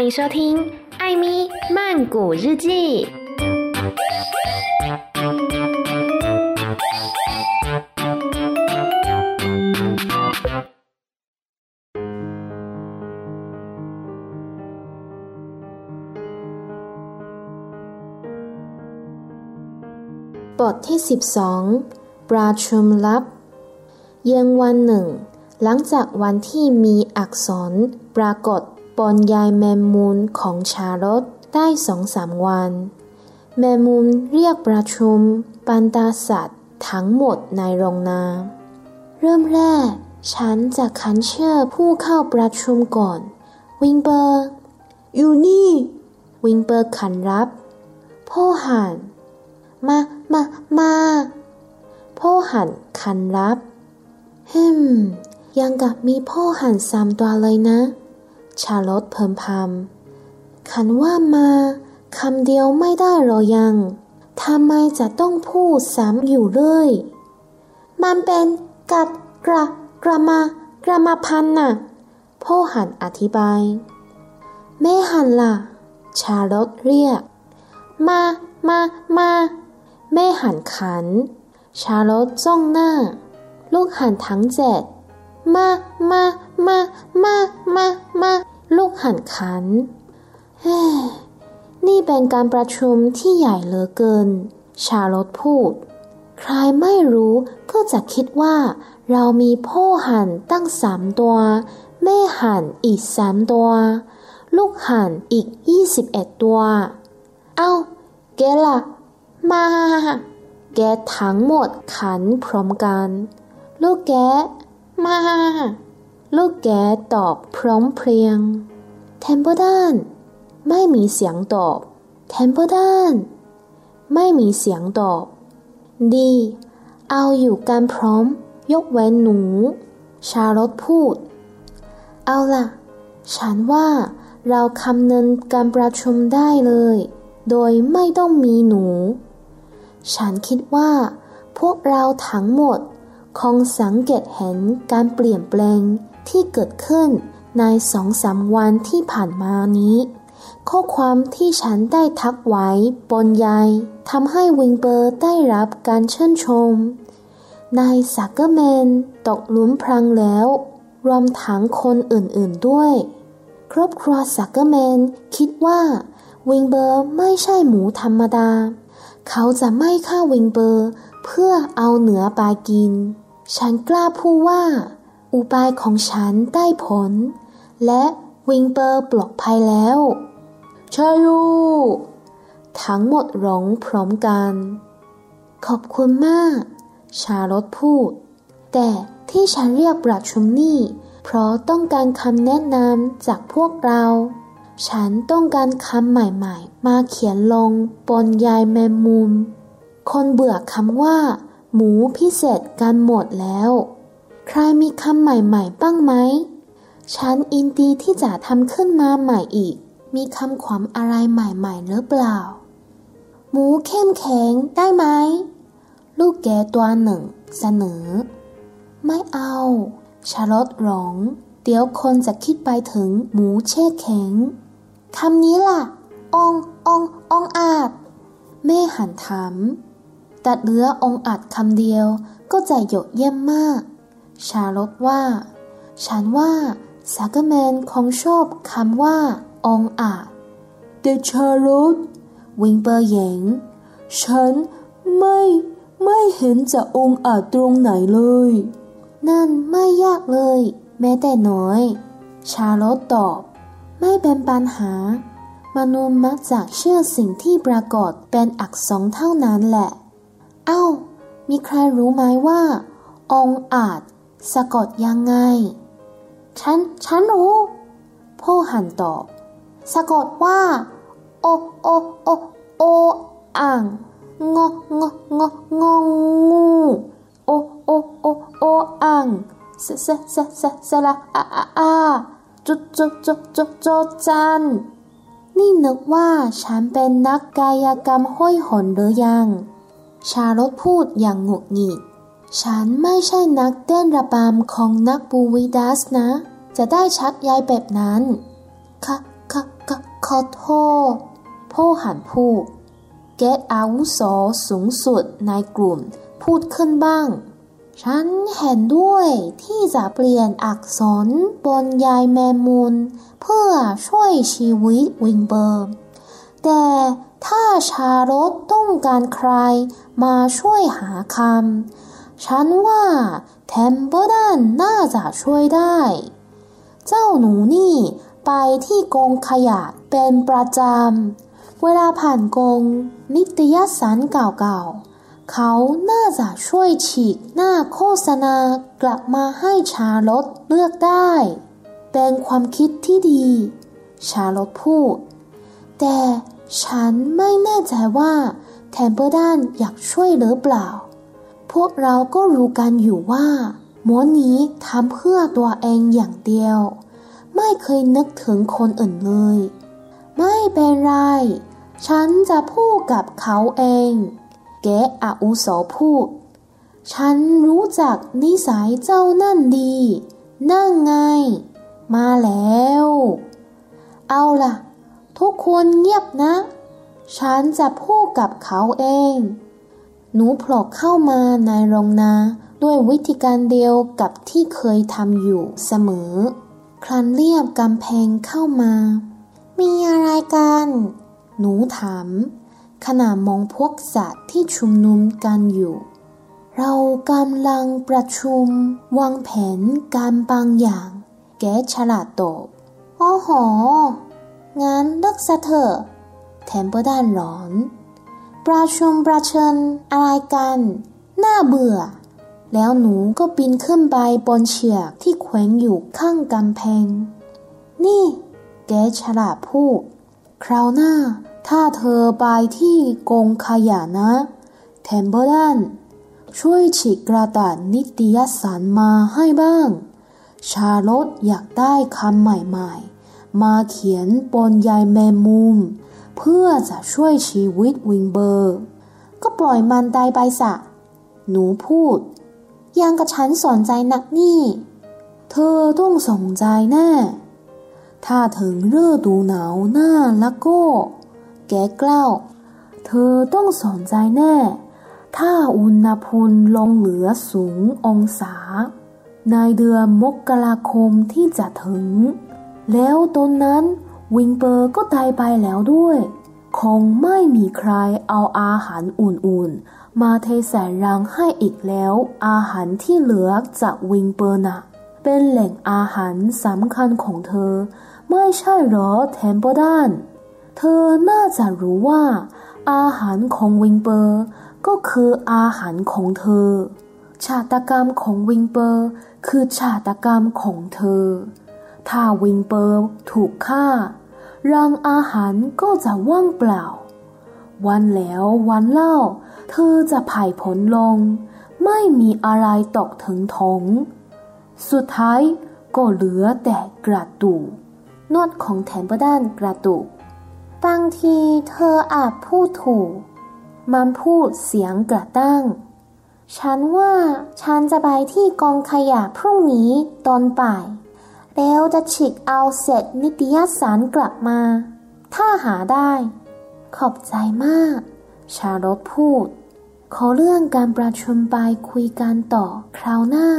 欢迎收听《艾咪曼谷日记》。บทที่ 12 ประชุมลับ เย็นวันหนึ่ง หลังจากวันที่มีอักษรปรากฏ บนยายแมมมูลของชาลดได้สองสามวัน แมมมูลเรียกประชุมปันตาสัตว์ทั้งหมดในโรงนา เริ่มแรก ฉันจะขันเชื่อผู้เข้าประชุมก่อน วิงเบอร์ อยู่นี่ วิงเบอร์ขันรับ พ่อหันมา มา มาพ่อหันขันรับฮึมยังกับมีพ่อหันสามตัวเลยนะ ชาลอตเพิ่มพำขันว่ามาคำเดียวไม่ได้หรอยังทำไมจะต้องพูดซ้ำอยู่เลย มันเป็นกัดกระกระมากระมาพันน่ะ พ่อหันอธิบาย แม่หันล่ะ ชาลอตเรียก มามามาแม่หันขัน ชาลอตจ้องหน้า ลูกหันทั้งเจ็ด มามามามามามาลูกหันขันเฮ้นี่เป็นการประชุมที่ใหญ่เหลือเกิน ชาลอตพูด ใครไม่รู้ก็จะคิดว่า เรามีพ่อหันตั้งสามตัว แม่ห่านอีกสามตัว ลูกห่านอีกยี่สิบเอ็ดตัว เอ้าแกะล่ะ มา แกะทั้งหมดขานพร้อมกัน ลูกแกะ มา ลูกแกะตอบพร้อมเพรียงเทมเปิลตันไม่มีเสียงตอบเทมเปิลตันไม่มีเสียงตอบ ดี เอาอยู่กันพร้อม ยกเว้นหนู ชาลอตพูด เอาล่ะ ฉันว่าเราคำนึงการประชุมได้เลย โดยไม่ต้องมีหนู ฉันคิดว่า พวกเราทั้งหมด คงสังเกตเห็นการเปลี่ยนแปลงที่เกิดขึ้นในสองสามวันที่ผ่านมานี้ ข้อความที่ฉันได้ทักไว้อุบายทำให้วิลเบอร์ได้รับการชื่นชม นายซัคเกอร์แมนตกหลุมพรางแล้ว รวมทั้งคนอื่นๆด้วย ครอบครัวซัคเกอร์แมนคิดว่า วิลเบอร์ไม่ใช่หมูธรรมดา เขาจะไม่ฆ่าวิลเบอร์เพื่อเอาเนื้อมากิน ฉันกล้าพูดว่า อุบายของฉันได้ผล และวิงเบอร์ปลอดภัยแล้วช่ลูทั้งหมดร้องพร้อมกัน ขอบคุณมาก ชาลอตพูด แต่ที่ฉันเรียกประชุมนี่ เพราะต้องการคำแนะนำจากพวกเรา ฉันต้องการคำใหม่ๆ มาเขียนลงบนยายแมมมุม คนเบื่อคำว่า หมูพิเศษกันหมดแล้ว ใครมีคำใหม่ๆบ้างไหม ฉันอินดีที่จะทำขึ้นมาใหม่อีก มีคำขวัญอะไรใหม่ๆหรือเปล่า หมูเข้มแข็งได้ไหม ลูกแกตัวหนึ่งเสนอ ไม่เอา ชาลอตร้อง เดี๋ยวคนจะคิดไปถึงหมูแช่แข็ง คำนี้ล่ะ อง อง องอาจแม่หันถาม ตัดเหลือองอาจคำเดียวก็จะยอดเยี่ยมมาก ชาร์ล็อตว่า ฉันว่าซัคเกอร์แมนคงชอบคำว่า องอาจแต่ชาร์ล็อตวิลเบอร์แย้งฉันไม่ไม่เห็นจะองอาจตรงไหนเลย นั่นไม่ยากเลย แม้แต่น้อย ชาร์ล็อตตอบ ไม่เป็นปัญหา มนุษย์มักจะเชื่อสิ่งที่ปรากฏเป็นอักษรเท่านั้นแหละ อ้ามีใครรู้ไหมว่า องอาจสะกดยังไง ฉัน ฉันรู้ พ่อหันตอบ สะกดว่า โอ โอ โอ โอ อ่างงงงงงงู โอ โอ โอ โอ อ่างเซเซเซเซละอาอาอาจุจุจุจุจุจัน นี่นึกว่าฉันเป็นนักกายกรรมห้อยหนหรือยัง ชาลดพูดอย่างหงุดหงิด ฉันไม่ใช่นักเต้นระบำของนักบูวิดัสนะ จะได้ชักยายแบบนั้น ค่ะค่ะค่ะอโทษพ่อหันพูดเกตอาวุโสสูงสุดในกลุ่มพูดขึ้นบ้าง ฉันเห็นด้วยที่จะเปลี่ยนอักษรบนยายแมมมูล เพื่อช่วยชีวิตวิงเบอร์แต่ ถ้าชารถต้องการใครมาช่วยหาคำ ฉันว่าเทมเบอร์ดันน่าจะช่วยได้ เจ้าหนูนี่ไปที่กองขยะเป็นประจำ เวลาผ่านกองนิตยสารเก่าๆ เขาน่าจะช่วยฉีกหน้าโฆษณากลับมาให้ชาลดเลือกได้ เป็นความคิดที่ดี ชาลดพูด แต่ ฉันไม่แน่ใจว่าแทมเปอร์ดันอยากช่วยหรือเปล่า พวกเราก็รู้กันอยู่ว่าหมอนนี้ทำเพื่อตัวเองอย่างเดียว ไม่เคยนึกถึงคนอื่นเลย ไม่เป็นไร ฉันจะพูดกับเขาเองแกอาอุโสพูด ฉันรู้จักนิสัยเจ้านั่นดี นั่งไง มาแล้ว เอาล่ะ ทุกคนเงียบนะ ฉันจะพูดกับเขาเอง หนูโผล่เข้ามาในโรงนาด้วยวิธีการเดียวกับที่เคยทำอยู่เสมอ คลันเรียบกำแพงเข้ามา มีอะไรกัน หนูถาม ขณะมองพวกสัตว์ที่ชุมนุมกันอยู่ เรากำลังประชุม วางแผนการบางอย่าง แกฉลาดตอบ โอ้โห งั้นเลิกซะเถอะแทมเปอร์ด้านร้อน ประชุมประเชิญอะไรกัน น่าเบื่อ แล้วหนูก็ปีนขึ้นไปบนเชือกที่แขวนอยู่ข้างกำแพง นี่แกฉลาดพูดคราวหน้า ถ้าเธอไปที่กองขยะนะแทมเบอร์ดันช่วยฉีกกระดาษนิตยสารมาให้บ้าง ชาลดอยากได้คำใหม่ๆ มาเขียนบนยายแมมมุม เพื่อจะช่วยชีวิตวิงเบอร์ ก็ปล่อยมันตายไปสะ หนูพูด ยังกับฉันสนใจนักนี่ เธอต้องสนใจแน่ถ้าถึงฤดูหนาวหน้าแล้วก็ แกกล่าวเธอต้องสนใจแน่ ถ้าอุณหภูมิลงเหลือสูงองศา ในเดือนมกราคมที่จะถึง แล้วตอนนั้นวิงเปอร์ก็ตายไปแล้วด้วย คงไม่มีใครเอาอาหารอุ่นๆ มาเทใส่รางให้อีกแล้ว อาหารที่เหลือจากวิลเบอร์น่ะเป็นแหล่งอาหารสำคัญของเธอ ไม่ใช่หรอเทมเปิลตันเธอน่าจะรู้ว่า อาหารของวิลเบอร์ก็คืออาหารของเธอ ชะตากรรมของวิลเบอร์คือชะตากรรมของเธอ ถ้าวิงเปอร์ถูกฆ่า รังอาหารก็จะว่างเปล่า วันแล้ววันเล่า เธอจะผ่ายผลลง ไม่มีอะไรตกถึงท้องสุดท้ายก็เหลือแต่กระดูกนวดของแทนปร์ด้านกระดูกบางทีเธออาจพูดถูก มันพูดเสียงกระตั้ง ฉันว่าฉันจะไปที่กองขยะพรุ่งนี้ตอนบ่าย ล้วจะฉีกเอาเศษนิตยสารกลับมา ถ้าหาได้ ขอบใจมาก ชาลอตพูด ขอเรื่องการประชุมไปคุยกันต่อคราวหน้า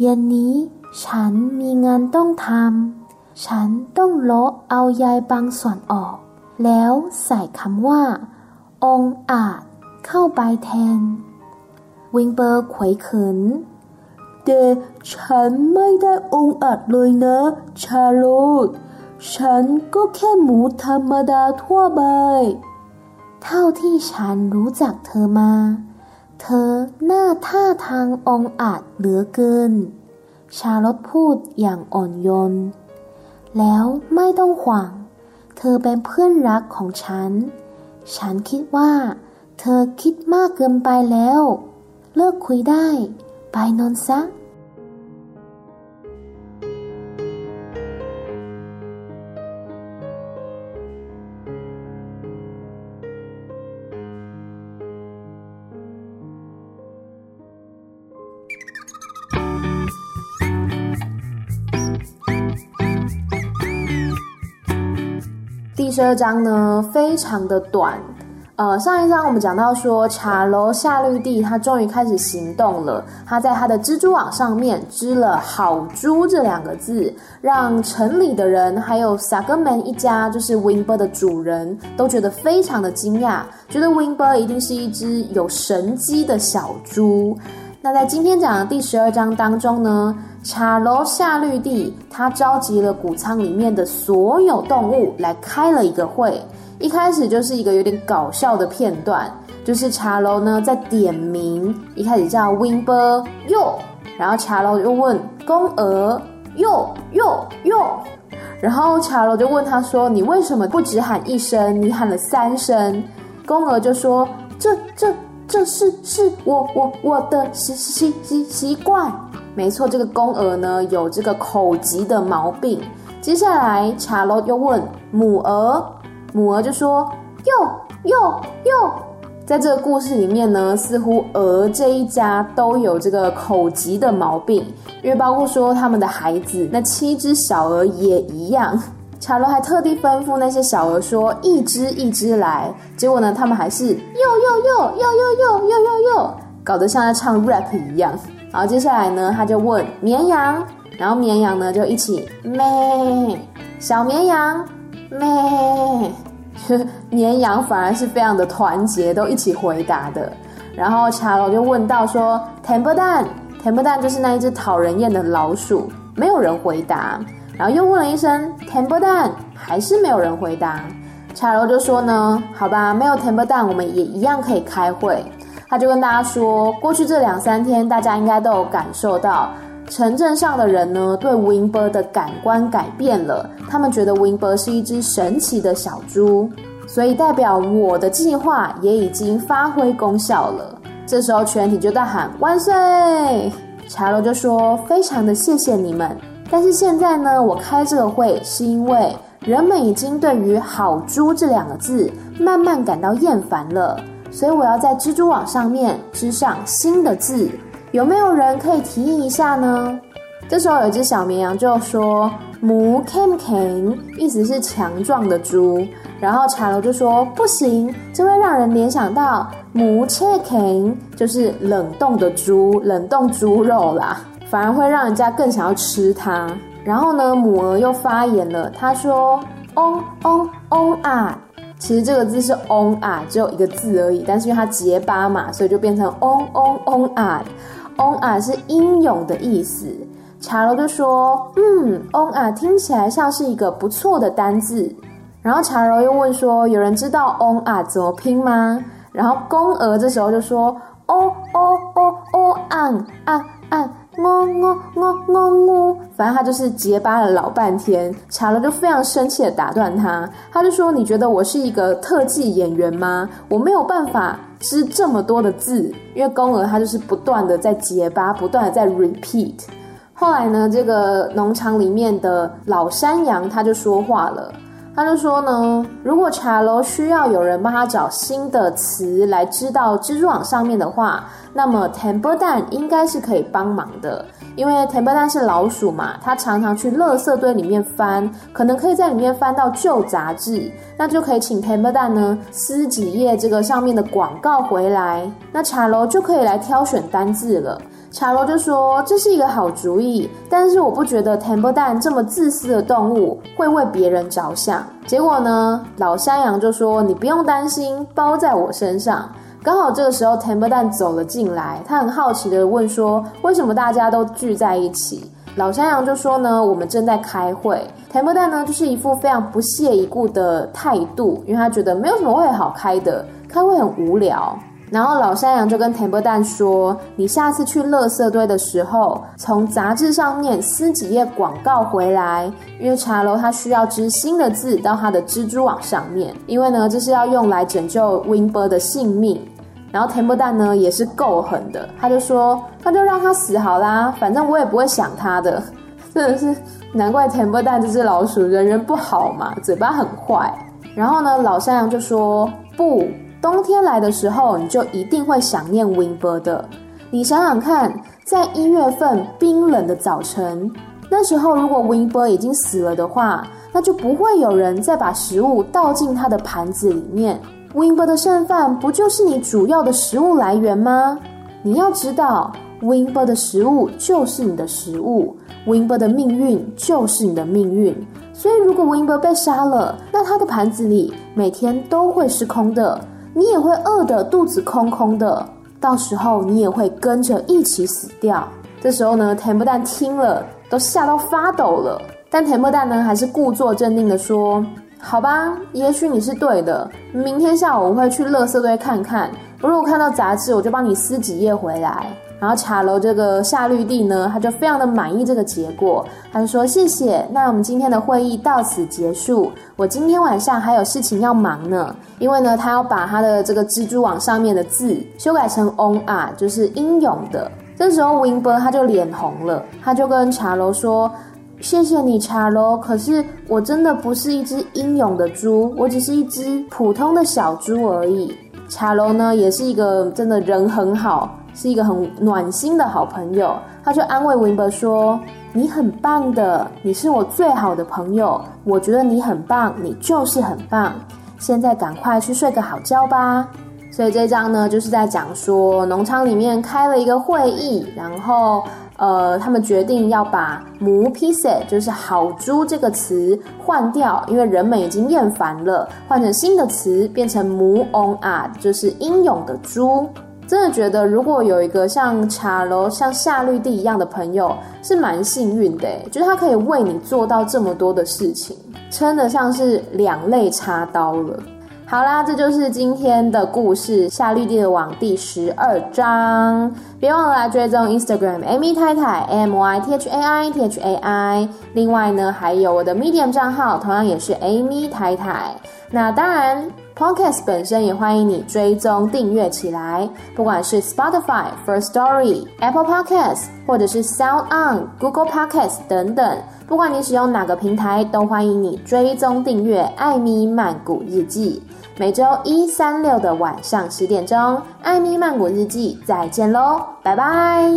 เย็นนี้ฉันมีงานต้องทำ ฉันต้องเลาะเอายายบางส่วนออก แล้วใส่คำว่า องอาจเข้าไปแทน วิงเบอร์ขวยเขิน แต่ฉันไม่ได้องอาจเลยนะ ชาโลตฉันก็แค่หมูธรรมดาทั่วไป เท่าที่ฉันรู้จักเธอมา เธอหน้าท่าทางองอาจเหลือเกิน ชาลอตพูดอย่างอ่อนโยน แล้วไม่ต้องห่วงเธอเป็นเพื่อนรักของฉัน ฉันคิดว่า เธอคิดมากเกินไปแล้ว เลิกคุยได้ ไปนอนซะ 十二章呢，非常的短。呃，上一章我们讲到说，茶楼夏绿蒂他终于开始行动了。他在他的蜘蛛网上面织了“好猪”这两个字，让城里的人还有萨格门一家，就是 Wimber 的主人，都觉得非常的惊讶，觉得 Wimber 一定是一只有神机的小猪。那在今天讲的第十二章当中呢，茶楼夏绿地他召集了谷仓里面的所有动物来开了一个会。一开始就是一个有点搞笑的片段，就是茶楼呢在点名，一开始叫 Wimber 哟，然后茶楼又问公鹅哟哟哟，然后茶楼就问他说：“你为什么不只喊一声？你喊了三声？”公鹅就说：“这这这是是我我我的习习习习惯。”没错，这个公鹅呢有这个口疾的毛病。接下来茶楼又问母鹅。母鹅就说：“哟哟哟！”在这个故事里面呢，似乎鹅这一家都有这个口疾的毛病，因为包括说他们的孩子那七只小鹅也一样。茶楼还特地吩咐那些小鹅说：“一只一只来。”结果呢，他们还是“又又又又又又又又又”，搞得像在唱 rap 一样。然后接下来呢，他就问绵羊，然后绵羊呢就一起咩，小绵羊咩。绵羊反而是非常的团结，都一起回答的。然后茶楼就问到说：“temper 蛋，temper 蛋就是那一只讨人厌的老鼠。”没有人回答。然后又问了一声 “temper 蛋”，还是没有人回答。茶楼就说呢：“好吧，没有 temper 蛋，我们也一样可以开会。”他就跟大家说：“过去这两三天，大家应该都有感受到。”城镇上的人呢，对 Wimber 的感官改变了。他们觉得 Wimber 是一只神奇的小猪，所以代表我的计划也已经发挥功效了。这时候全体就在喊万岁！茶楼就说：“非常的谢谢你们，但是现在呢，我开这个会是因为人们已经对于‘好猪’这两个字慢慢感到厌烦了，所以我要在蜘蛛网上面织上新的字。”有没有人可以提议一下呢？这时候有一只小绵羊就说：“母 cam cam”，意思是强壮的猪。然后茶楼就说：“不行，这会让人联想到母 chicken，就是冷冻的猪，冷冻猪肉啦，反而会让人家更想要吃它。”然后呢，母鹅又发言了，他说：“on on on 啊，其实这个字是 on 啊，只有一个字而已，但是因为它结巴嘛，所以就变成 on on on 啊。” on 啊是英勇的意思，茶楼就说：“嗯，on 啊听起来像是一个不错的单字。”然后茶楼又问说：“有人知道 on 啊怎么拼吗？”然后公鹅这时候就说：“哦哦哦哦，on 啊啊，哦哦哦哦哦，反正他就是结巴了老半天。”查了就非常生气的打断他，他就说：“你觉得我是一个特技演员吗？我没有办法。”织这么多的字，因为公鹅它就是不断的在结巴，不断的在 repeat。后来呢，这个农场里面的老山羊他就说话了，他就说呢，如果茶楼需要有人帮他找新的词来织到蜘蛛网上面的话，那么 temper 蛋应该是可以帮忙的。因为 temper 蛋是老鼠嘛，它常常去垃圾堆里面翻，可能可以在里面翻到旧杂志，那就可以请 temper 蛋呢撕几页这个上面的广告回来，那茶楼就可以来挑选单字了。茶楼就说这是一个好主意，但是我不觉得 temper 蛋这么自私的动物会为别人着想。结果呢，老山羊就说你不用担心，包在我身上。刚好这个时候，Temper 蛋走了进来，他很好奇的问说：“为什么大家都聚在一起？”老山羊就说：“呢，我们正在开会。”Temper 蛋呢，就是一副非常不屑一顾的态度，因为他觉得没有什么会好开的，开会很无聊。然后老山羊就跟 Temper 蛋说：“你下次去垃圾堆的时候，从杂志上面撕几页广告回来，因为茶楼它需要织新的字到它的蜘蛛网上面，因为呢，这是要用来拯救 Wimber 的性命。”然后 Temper 蛋呢也是够狠的，他就说，那就让他死好啦，反正我也不会想他的。真的是难怪 Temper 蛋这只老鼠人缘不好嘛，嘴巴很坏。然后呢，老山羊就说，不，冬天来的时候你就一定会想念 w i n b e r 的。你想想看，在一月份冰冷的早晨，那时候如果 Winber 已经死了的话，那就不会有人再把食物倒进他的盘子里面。Winber 的剩饭不就是你主要的食物来源吗？你要知道，Winber 的食物就是你的食物，Winber 的命运就是你的命运。所以，如果 Winber 被杀了，那他的盘子里每天都会是空的，你也会饿得肚子空空的，到时候你也会跟着一起死掉。这时候呢，田不蛋听了都吓到发抖了，但田不蛋呢还是故作镇定的说：“好吧，也许你是对的，明天下午我会去垃圾堆看看，如果看到杂志，我就帮你撕几页回来。”然后茶楼这个夏绿蒂呢，他就非常的满意这个结果，他就说谢谢。那我们今天的会议到此结束。我今天晚上还有事情要忙呢，因为呢，他要把他的这个蜘蛛网上面的字修改成 on 啊，就是英勇的。这时候 Winber 他就脸红了，他就跟茶楼说：“谢谢你，茶楼。可是我真的不是一只英勇的猪，我只是一只普通的小猪而已。”茶楼呢，也是一个真的人很好。是一个很暖心的好朋友，他就安慰温伯说：“你很棒的，你是我最好的朋友，我觉得你很棒，你就是很棒。现在赶快去睡个好觉吧。”所以这章呢，就是在讲说农场里面开了一个会议，然后呃，他们决定要把“母 piece” 就是好猪这个词换掉，因为人们已经厌烦了，换成新的词，变成“母 on a”，就是英勇的猪。真的觉得，如果有一个像茶楼、像夏绿蒂一样的朋友，是蛮幸运的。就是他可以为你做到这么多的事情，称得上是两肋插刀了。好啦，这就是今天的故事《夏绿蒂的网》第十二章。别忘了来追踪 Instagram Amy 太太 M Y T H A I T H A I。另外呢，还有我的 Medium 账号，同样也是 Amy 太太。那当然。Podcast 本身也欢迎你追踪订阅起来，不管是 Spotify、First Story、Apple Podcast，或者是 Sound On、Google Podcast 等等，不管你使用哪个平台，都欢迎你追踪订阅《艾咪曼谷日记》。每周一、三、六的晚上十点钟，《艾咪曼谷日记》再见喽，拜拜。